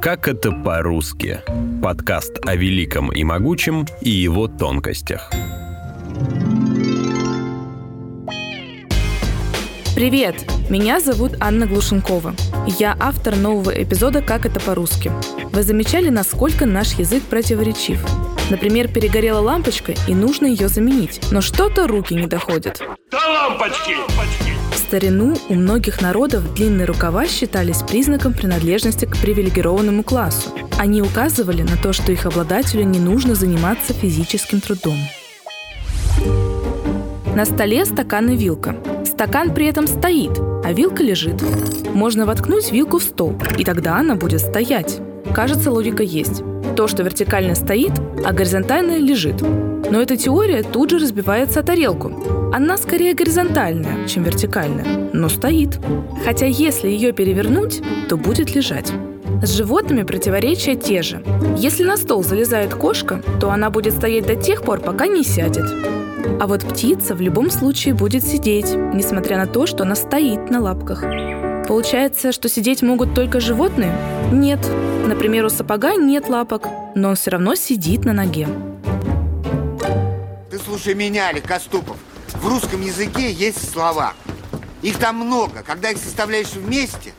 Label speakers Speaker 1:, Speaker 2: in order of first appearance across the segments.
Speaker 1: Как это по-русски? Подкаст о великом и могучем и его тонкостях.
Speaker 2: Привет! Меня зовут Анна Глушенкова. Я автор нового эпизода «Как это по-русски». Вы замечали, насколько наш язык противоречив? Например, перегорела лампочка, и нужно ее заменить. Но что-то руки не доходят.
Speaker 3: Да лампочки!
Speaker 2: В старину у многих народов длинные рукава считались признаком принадлежности к привилегированному классу. Они указывали на то, что их обладателю не нужно заниматься физическим трудом. На столе стакан и вилка. Стакан при этом стоит, а вилка лежит. Можно воткнуть вилку в стол, и тогда она будет стоять. Кажется, логика есть. То, что вертикально стоит, а горизонтально лежит. Но эта теория тут же разбивается о тарелку. Она скорее горизонтальная, чем вертикальная, но стоит. Хотя если ее перевернуть, то будет лежать. С животными противоречия те же. Если на стол залезает кошка, то она будет стоять до тех пор, пока не сядет. А вот птица в любом случае будет сидеть, несмотря на то, что она стоит на лапках. Получается, что сидеть могут только животные? Нет. Например, у сапога нет лапок, но он все равно сидит на ноге.
Speaker 4: Ты слушай меня, Легкоступов. В русском языке есть слова. Их там много. Когда их составляешь вместе,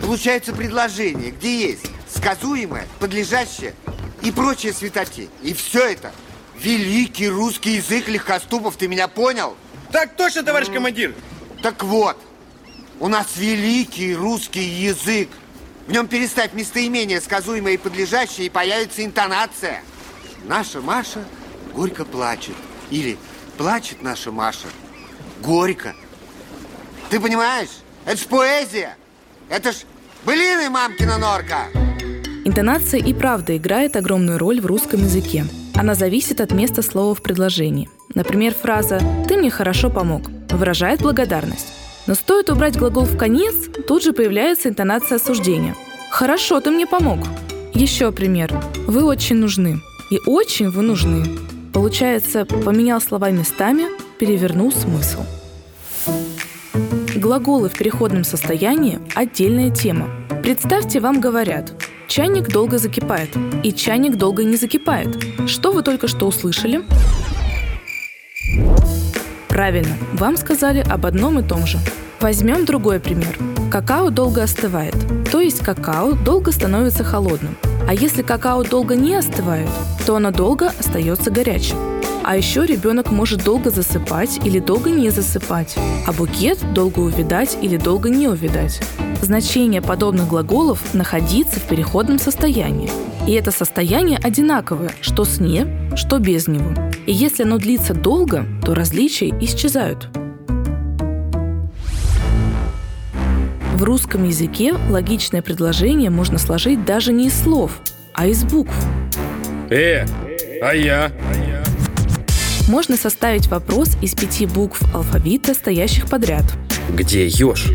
Speaker 4: получается предложение, где есть сказуемое, подлежащее и прочее светоте. И все это Великий русский язык легкоступов, ты меня понял?
Speaker 3: Так точно, товарищ командир.
Speaker 4: Так вот, у нас великий русский язык. В нем переставь местоимение, сказуемое и подлежащее, и появится интонация. Наша Маша горько плачет. Или плачет наша Маша горько. Ты понимаешь? Это ж поэзия. Это ж былины мамкина норка.
Speaker 2: Интонация и правда играет огромную роль в русском языке. Она зависит от места слова в предложении. Например, фраза «ты мне хорошо помог» выражает благодарность. Но стоит убрать глагол в конец, тут же появляется интонация осуждения. «Хорошо, ты мне помог». Еще пример. «Вы очень нужны». И «очень вы нужны». Получается, поменял слова местами, перевернул смысл. Глаголы в переходном состоянии – отдельная тема. Представьте, вам говорят Чайник долго закипает. И чайник долго не закипает. Что вы только что услышали? Правильно, вам сказали об одном и том же. Возьмем другой пример. Какао долго остывает, то есть какао долго становится холодным. А если какао долго не остывает, то оно долго остается горячим. А еще ребенок может долго засыпать или долго не засыпать, а букет долго увидать или долго не увидать. Значение подобных глаголов – находиться в переходном состоянии. И это состояние одинаковое, что с «не», что без него. И если оно длится долго, то различия исчезают. В русском языке логичное предложение можно сложить даже не из слов, а из букв.
Speaker 3: Э, а я?
Speaker 2: Можно составить вопрос из пяти букв алфавита, стоящих подряд.
Speaker 3: Где еж?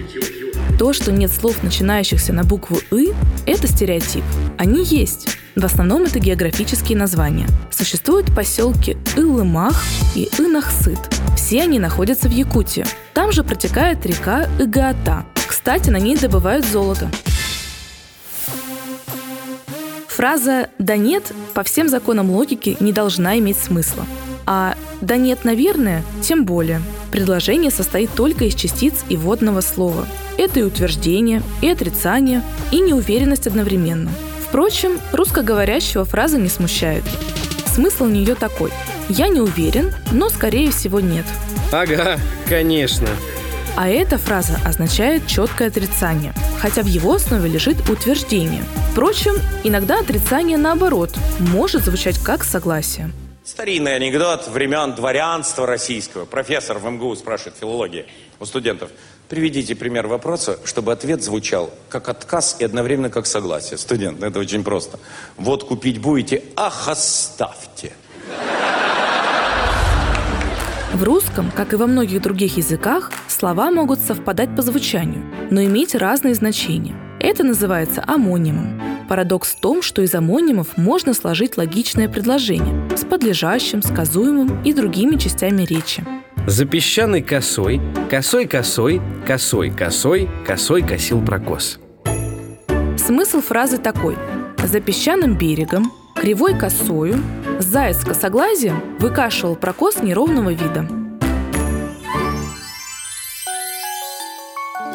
Speaker 2: То, что нет слов, начинающихся на букву «ы», это стереотип. Они есть. В основном это географические названия. Существуют поселки Илымах и Инахсыт. Все они находятся в Якутии. Там же протекает река Игаата. Кстати, на ней добывают золото. Фраза «да нет» по всем законам логики не должна иметь смысла. А «да нет, наверное» тем более. Предложение состоит только из частиц и водного слова. Это и утверждение, и отрицание, и неуверенность одновременно. Впрочем, русскоговорящего фраза не смущает. Смысл у нее такой. Я не уверен, но скорее всего нет.
Speaker 3: Ага, конечно.
Speaker 2: А эта фраза означает четкое отрицание, хотя в его основе лежит утверждение. Впрочем, иногда отрицание наоборот может звучать как согласие.
Speaker 5: Старинный анекдот времен дворянства российского. Профессор в МГУ спрашивает филологии у студентов. Приведите пример вопроса, чтобы ответ звучал как отказ и одновременно как согласие. Студент, ну это очень просто. Вот купить будете, ах, оставьте.
Speaker 2: В русском, как и во многих других языках, слова могут совпадать по звучанию, но иметь разные значения. Это называется амонимом. Парадокс в том, что из амонимов можно сложить логичное предложение с подлежащим, сказуемым и другими частями речи.
Speaker 1: За песчаной косой, косой косой, косой косой, косой косил прокос.
Speaker 2: Смысл фразы такой. За песчаным берегом, кривой косою, заяц косоглазием выкашивал прокос неровного вида.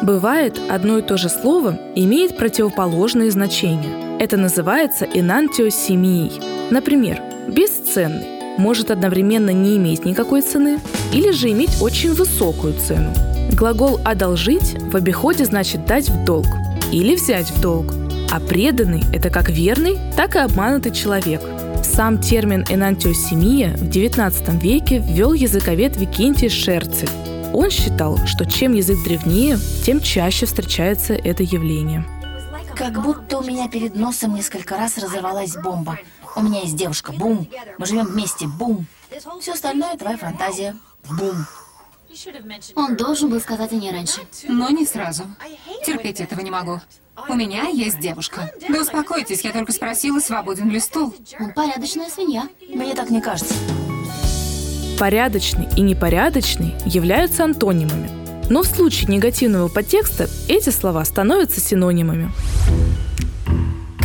Speaker 2: Бывает, одно и то же слово имеет противоположные значения. Это называется энантиосемией. Например, «бесценный» может одновременно не иметь никакой цены или же иметь очень высокую цену. Глагол «одолжить» в обиходе значит «дать в долг» или «взять в долг», а преданный – это как верный, так и обманутый человек. Сам термин «энантиосемия» в XIX веке ввел языковед Викентий Шерцель. Он считал, что чем язык древнее, тем чаще встречается это явление.
Speaker 6: Как будто у меня перед носом несколько раз разорвалась бомба. У меня есть девушка, бум. Мы живем вместе, бум. Все остальное твоя фантазия, бум.
Speaker 7: Он должен был сказать о ней раньше.
Speaker 8: Но не сразу. Терпеть этого не могу. У меня есть девушка. Да успокойтесь, я только спросила, свободен ли стул.
Speaker 7: Он порядочная свинья.
Speaker 6: Мне так не кажется.
Speaker 2: Порядочный и непорядочный являются антонимами. Но в случае негативного подтекста эти слова становятся синонимами.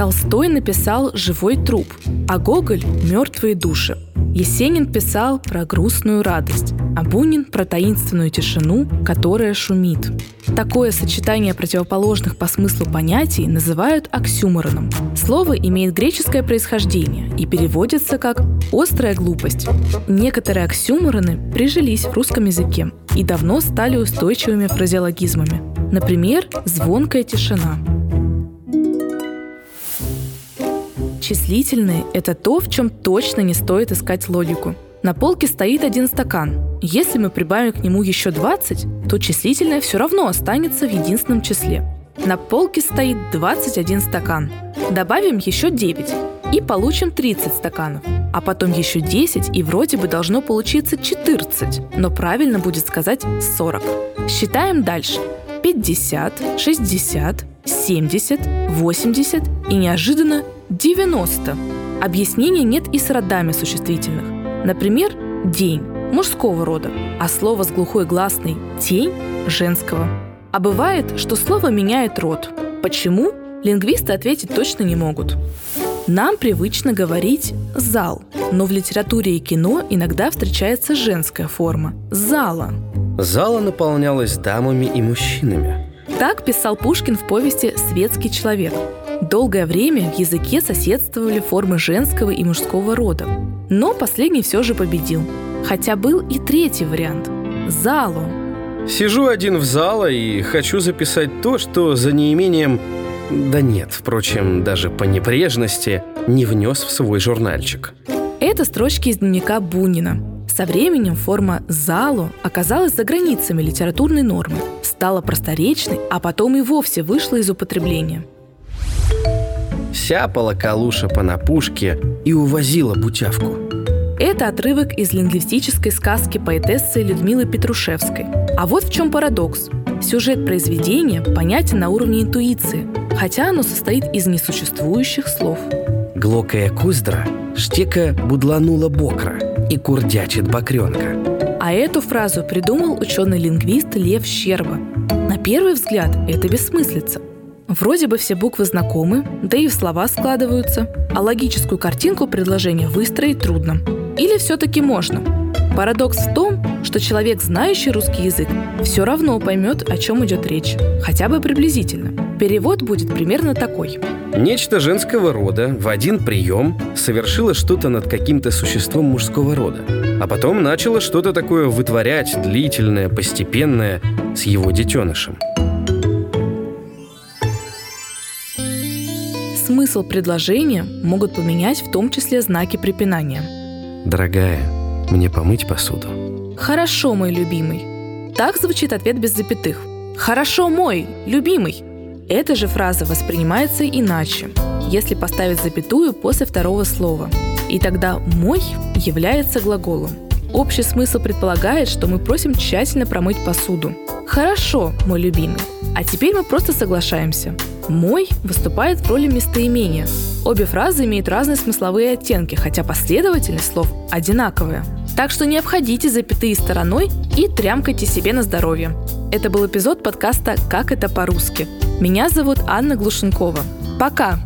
Speaker 2: Толстой написал «Живой труп», а Гоголь – «Мертвые души». Есенин писал про грустную радость, а Бунин про таинственную тишину, которая шумит. Такое сочетание противоположных по смыслу понятий называют оксюмороном. Слово имеет греческое происхождение и переводится как «острая глупость». Некоторые оксюмороны прижились в русском языке и давно стали устойчивыми фразеологизмами. Например, «звонкая тишина». Числительные – это то, в чем точно не стоит искать логику. На полке стоит один стакан. Если мы прибавим к нему еще 20, то числительное все равно останется в единственном числе. На полке стоит 21 стакан. Добавим еще 9 и получим 30 стаканов. А потом еще 10 и вроде бы должно получиться 14, но правильно будет сказать 40. Считаем дальше. 50, 60, 70, 80 и неожиданно 90. Объяснения нет и с родами существительных. Например, день мужского рода, а слово с глухой гласной тень женского. А бывает, что слово меняет род. Почему? Лингвисты ответить точно не могут. Нам привычно говорить «зал», но в литературе и кино иногда встречается женская форма – «зала».
Speaker 3: Зала наполнялась дамами и мужчинами.
Speaker 2: Так писал Пушкин в повести «Светский человек». Долгое время в языке соседствовали формы женского и мужского рода. Но последний все же победил. Хотя был и третий вариант – «залу».
Speaker 3: Сижу один в зала и хочу записать то, что за неимением... Да нет, впрочем, даже по небрежности не внес в свой журнальчик.
Speaker 2: Это строчки из дневника Бунина. Со временем форма «залу» оказалась за границами литературной нормы, стала просторечной, а потом и вовсе вышла из употребления –
Speaker 3: Сяпала калуша по напушке и увозила бутявку.
Speaker 2: Это отрывок из лингвистической сказки поэтессы Людмилы Петрушевской. А вот в чем парадокс. Сюжет произведения понятен на уровне интуиции, хотя оно состоит из несуществующих слов.
Speaker 3: Глокая куздра, штека будланула бокра и курдячит бокренка.
Speaker 2: А эту фразу придумал ученый-лингвист Лев Щерба. На первый взгляд это бессмыслица. Вроде бы все буквы знакомы, да и слова складываются, а логическую картинку предложения выстроить трудно. Или все-таки можно? Парадокс в том, что человек, знающий русский язык, все равно поймет, о чем идет речь, хотя бы приблизительно. Перевод будет примерно такой.
Speaker 3: Нечто женского рода в один прием совершило что-то над каким-то существом мужского рода, а потом начало что-то такое вытворять, длительное, постепенное, с его детенышем.
Speaker 2: Смысл предложения могут поменять в том числе знаки препинания.
Speaker 3: Дорогая, мне помыть посуду?
Speaker 2: Хорошо, мой любимый. Так звучит ответ без запятых. Хорошо, мой любимый. Эта же фраза воспринимается иначе, если поставить запятую после второго слова. И тогда «мой» является глаголом. Общий смысл предполагает, что мы просим тщательно промыть посуду. Хорошо, мой любимый. А теперь мы просто соглашаемся. «Мой» выступает в роли местоимения. Обе фразы имеют разные смысловые оттенки, хотя последовательность слов одинаковая. Так что не обходите запятые стороной и трямкайте себе на здоровье. Это был эпизод подкаста «Как это по-русски». Меня зовут Анна Глушенкова. Пока!